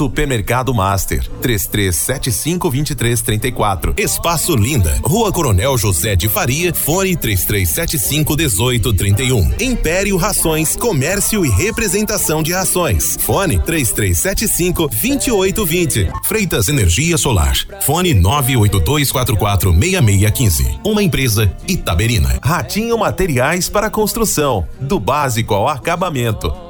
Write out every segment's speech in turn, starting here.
Supermercado Master, 33752334. Espaço Linda, Rua Coronel José de Faria, fone 33751831. Império Rações, Comércio e Representação de Rações. Fone 33752820. Freitas Energia Solar. Fone 982446615. Uma empresa Itaberina. Ratinho Materiais para Construção, do básico ao acabamento.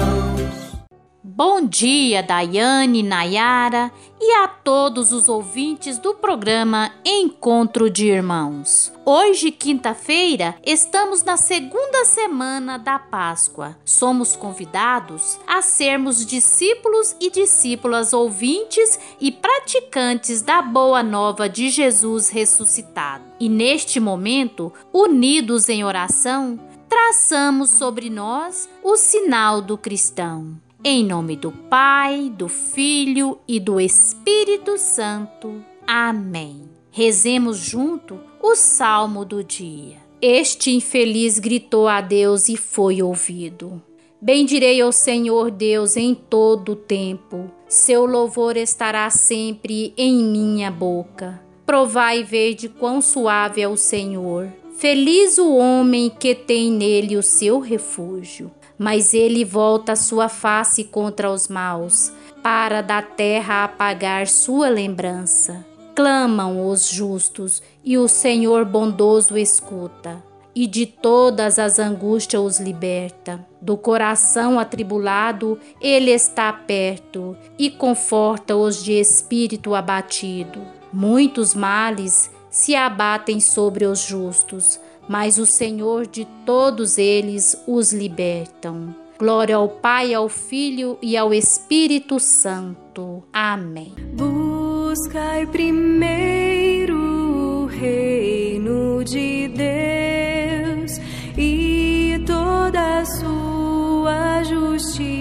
Bom dia, Daiane, Nayara e a todos os ouvintes do programa Encontro de Irmãos. Hoje, quinta-feira, estamos na segunda semana da Páscoa. Somos convidados a sermos discípulos e discípulas ouvintes e praticantes da boa nova de Jesus ressuscitado. E neste momento, unidos em oração, traçamos sobre nós o sinal do cristão. Em nome do Pai, do Filho e do Espírito Santo. Amém. Rezemos junto o salmo do dia. Este infeliz gritou a Deus e foi ouvido. Bendirei ao Senhor Deus em todo o tempo. Seu louvor estará sempre em minha boca. Provai e vede quão suave é o Senhor. Feliz o homem que tem nele o seu refúgio mas ele volta sua face contra os maus, para da terra apagar sua lembrança. Clamam os justos, e o Senhor bondoso escuta, e de todas as angústias os liberta. Do coração atribulado, ele está perto, e conforta os de espírito abatido. Muitos males se abatem sobre os justos, mas o Senhor de todos eles os libertam. Glória ao Pai, ao Filho e ao Espírito Santo. Amém. Buscai primeiro o reino de Deus e toda a sua justiça,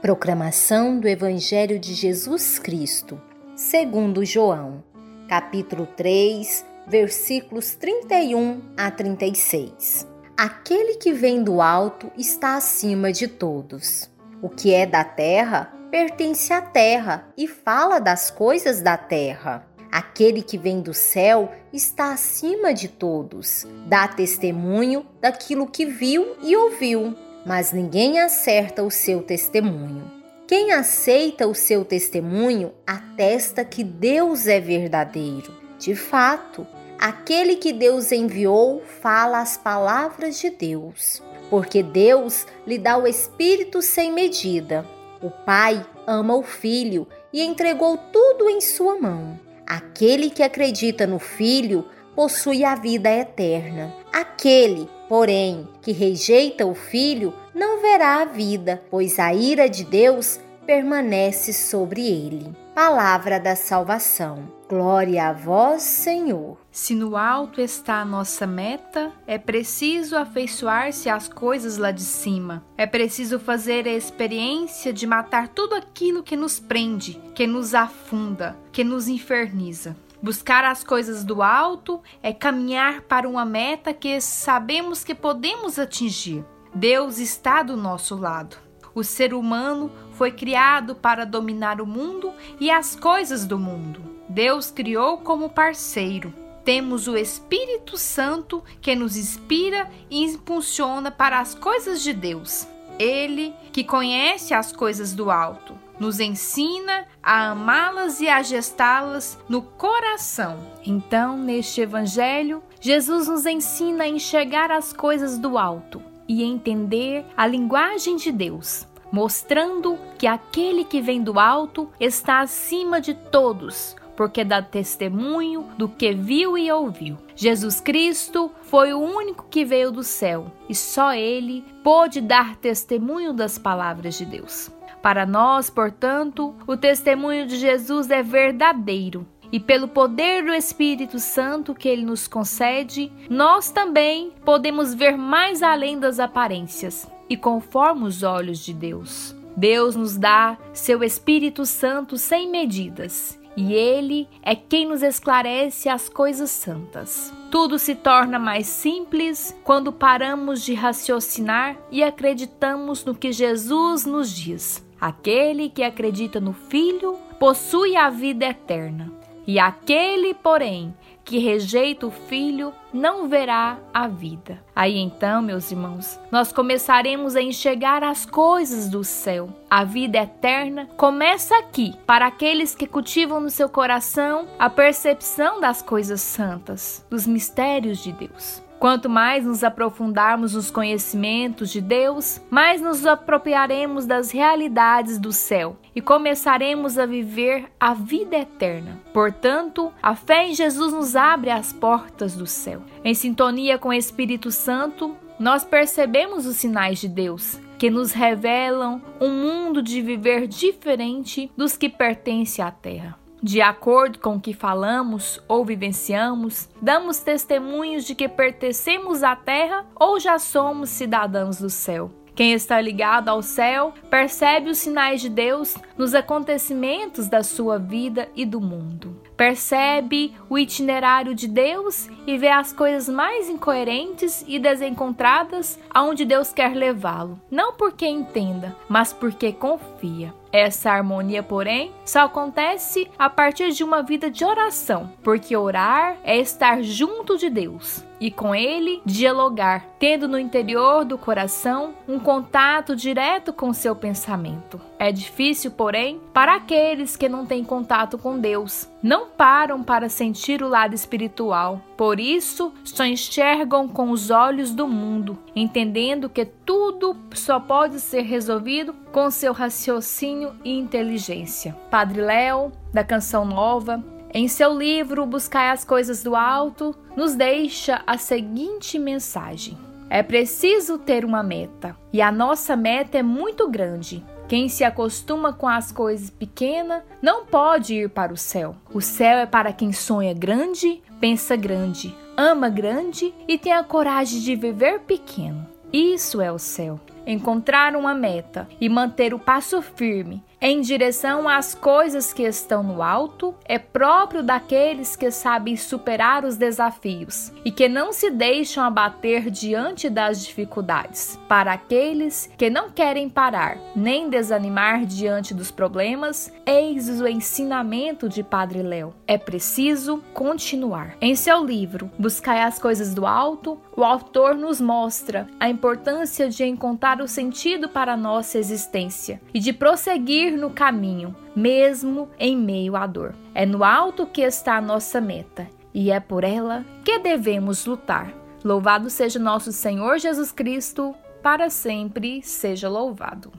proclamação do Evangelho de Jesus Cristo, segundo João, capítulo 3, versículos 31 a 36. Aquele que vem do alto está acima de todos. O que é da terra pertence à terra e fala das coisas da terra. Aquele que vem do céu está acima de todos, dá testemunho daquilo que viu e ouviu, mas ninguém acerta o seu testemunho. Quem aceita o seu testemunho atesta que Deus é verdadeiro. De fato, aquele que Deus enviou fala as palavras de Deus, porque Deus lhe dá o Espírito sem medida. O Pai ama o Filho e entregou tudo em sua mão. Aquele que acredita no Filho possui a vida eterna. Aquele, porém, que rejeita o Filho não verá a vida, pois a ira de Deus permanece sobre ele. Palavra da salvação. Glória a vós, Senhor. Se no alto está a nossa meta, é preciso afeiçoar-se às coisas lá de cima. É preciso fazer a experiência de matar tudo aquilo que nos prende, que nos afunda, que nos inferniza. Buscar as coisas do alto é caminhar para uma meta que sabemos que podemos atingir. Deus está do nosso lado. O ser humano foi criado para dominar o mundo e as coisas do mundo. Deus criou como parceiro. Temos o Espírito Santo que nos inspira e impulsiona para as coisas de Deus. Ele, que conhece as coisas do alto, nos ensina a amá-las e a gestá-las no coração. Então, neste Evangelho, Jesus nos ensina a enxergar as coisas do alto e entender a linguagem de Deus, mostrando que aquele que vem do alto está acima de todos, porque dá testemunho do que viu e ouviu. Jesus Cristo foi o único que veio do céu e só ele pôde dar testemunho das palavras de Deus. Para nós, portanto, o testemunho de Jesus é verdadeiro. E pelo poder do Espírito Santo que ele nos concede, nós também podemos ver mais além das aparências e conforme os olhos de Deus. Deus nos dá seu Espírito Santo sem medidas e Ele é quem nos esclarece as coisas santas. Tudo se torna mais simples quando paramos de raciocinar e acreditamos no que Jesus nos diz. Aquele que acredita no Filho possui a vida eterna, e aquele, porém, que rejeita o filho não verá a vida. Aí então, meus irmãos, nós começaremos a enxergar as coisas do céu. A vida eterna começa aqui, para aqueles que cultivam no seu coração a percepção das coisas santas, dos mistérios de Deus. Quanto mais nos aprofundarmos nos conhecimentos de Deus, mais nos apropriaremos das realidades do céu e começaremos a viver a vida eterna. Portanto, a fé em Jesus nos abre as portas do céu. Em sintonia com o Espírito Santo, nós percebemos os sinais de Deus que nos revelam um mundo de viver diferente dos que pertence à terra. De acordo com o que falamos ou vivenciamos, damos testemunhos de que pertencemos à terra ou já somos cidadãos do céu. Quem está ligado ao céu percebe os sinais de Deus nos acontecimentos da sua vida e do mundo. Percebe o itinerário de Deus e vê as coisas mais incoerentes e desencontradas aonde Deus quer levá-lo. Não porque entenda, mas porque confia. Essa harmonia, porém, só acontece a partir de uma vida de oração, porque orar é estar junto de Deus e com Ele dialogar, tendo no interior do coração um contato direto com seu pensamento. É difícil, porém, para aqueles que não têm contato com Deus, não param para sentir o lado espiritual. Por isso, só enxergam com os olhos do mundo, entendendo que tudo só pode ser resolvido com seu raciocínio e inteligência. Padre Léo, da Canção Nova, em seu livro Buscai as Coisas do Alto, nos deixa a seguinte mensagem: É preciso ter uma meta, e a nossa meta é muito grande. Quem se acostuma com as coisas pequenas não pode ir para o céu. O céu é para quem sonha grande, pensa grande, ama grande e tem a coragem de viver pequeno. Isso é o céu. Encontrar uma meta e manter o passo firme em direção às coisas que estão no alto é próprio daqueles que sabem superar os desafios e que não se deixam abater diante das dificuldades. Para aqueles que não querem parar nem desanimar diante dos problemas, eis o ensinamento de Padre Léo. É preciso continuar. Em seu livro Buscai as coisas do alto, o autor nos mostra a importância de encontrar o sentido para a nossa existência e de prosseguir no caminho, mesmo em meio à dor. É no alto que está a nossa meta e é por ela que devemos lutar. Louvado seja nosso Senhor Jesus Cristo, para sempre seja louvado.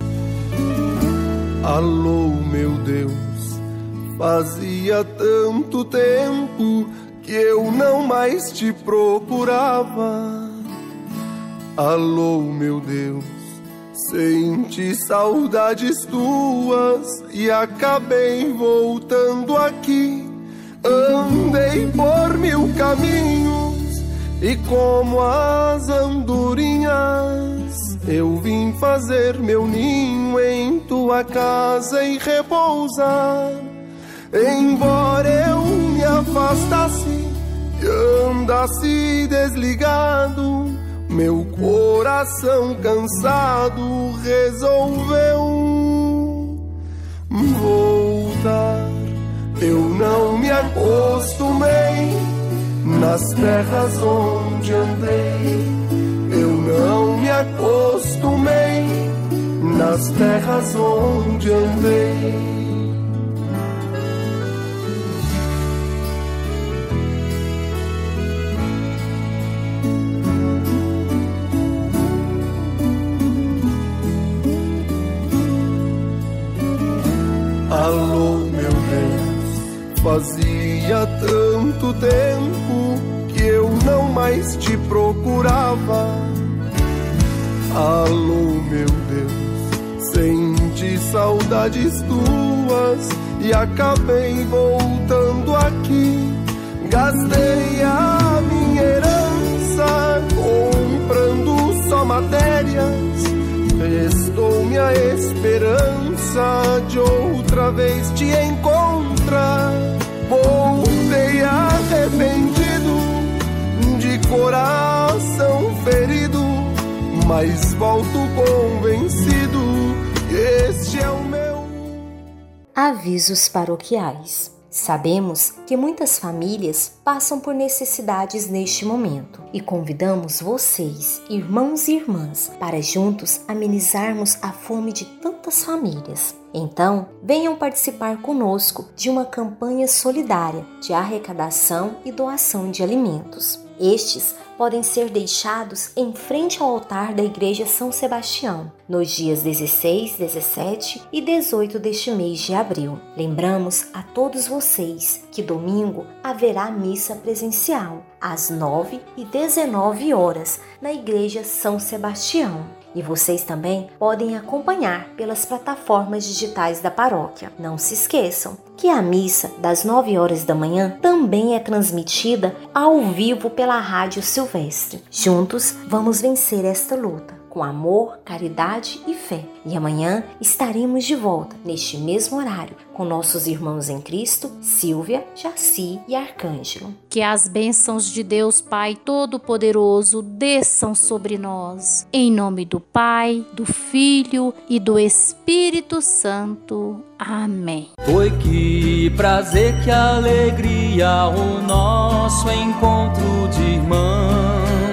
Alô, meu Deus, fazia tanto tempo que eu não mais te procurava. Alô, meu Deus, senti saudades tuas e acabei voltando aqui. Andei por mil caminhos e como as andorinhas, eu vim fazer meu ninho em tua casa e repousar. Embora eu me afastasse e andasse desligado, meu coração cansado resolveu voltar. Eu não me acostumei nas terras onde andei. Eu não me acostumei nas terras onde andei. Fazia tanto tempo que eu não mais te procurava. Alô, meu Deus, senti saudades tuas e acabei voltando aqui. Gastei a minha herança comprando só matérias. Restou-me a esperança de outra vez te encontrar. Coração ferido, mas volto convencido este é o meu. Avisos paroquiais. Sabemos que muitas famílias passam por necessidades neste momento e convidamos vocês, irmãos e irmãs, para juntos amenizarmos a fome de tantas famílias. Então, venham participar conosco de uma campanha solidária de arrecadação e doação de alimentos. Estes podem ser deixados em frente ao altar da Igreja São Sebastião, nos dias 16, 17 e 18 deste mês de abril. Lembramos a todos vocês que domingo haverá missa presencial às 9 e 19 horas na Igreja São Sebastião. E vocês também podem acompanhar pelas plataformas digitais da paróquia. Não se esqueçam que a missa das 9 horas da manhã também é transmitida ao vivo pela Rádio Silvestre. Juntos vamos vencer esta luta com amor, caridade e fé. E amanhã estaremos de volta, neste mesmo horário, com nossos irmãos em Cristo, Silvia, Jaci e Arcângelo. Que as bênçãos de Deus Pai Todo-Poderoso desçam sobre nós. Em nome do Pai, do Filho e do Espírito Santo. Amém. Foi que prazer, que alegria o nosso encontro de irmãos.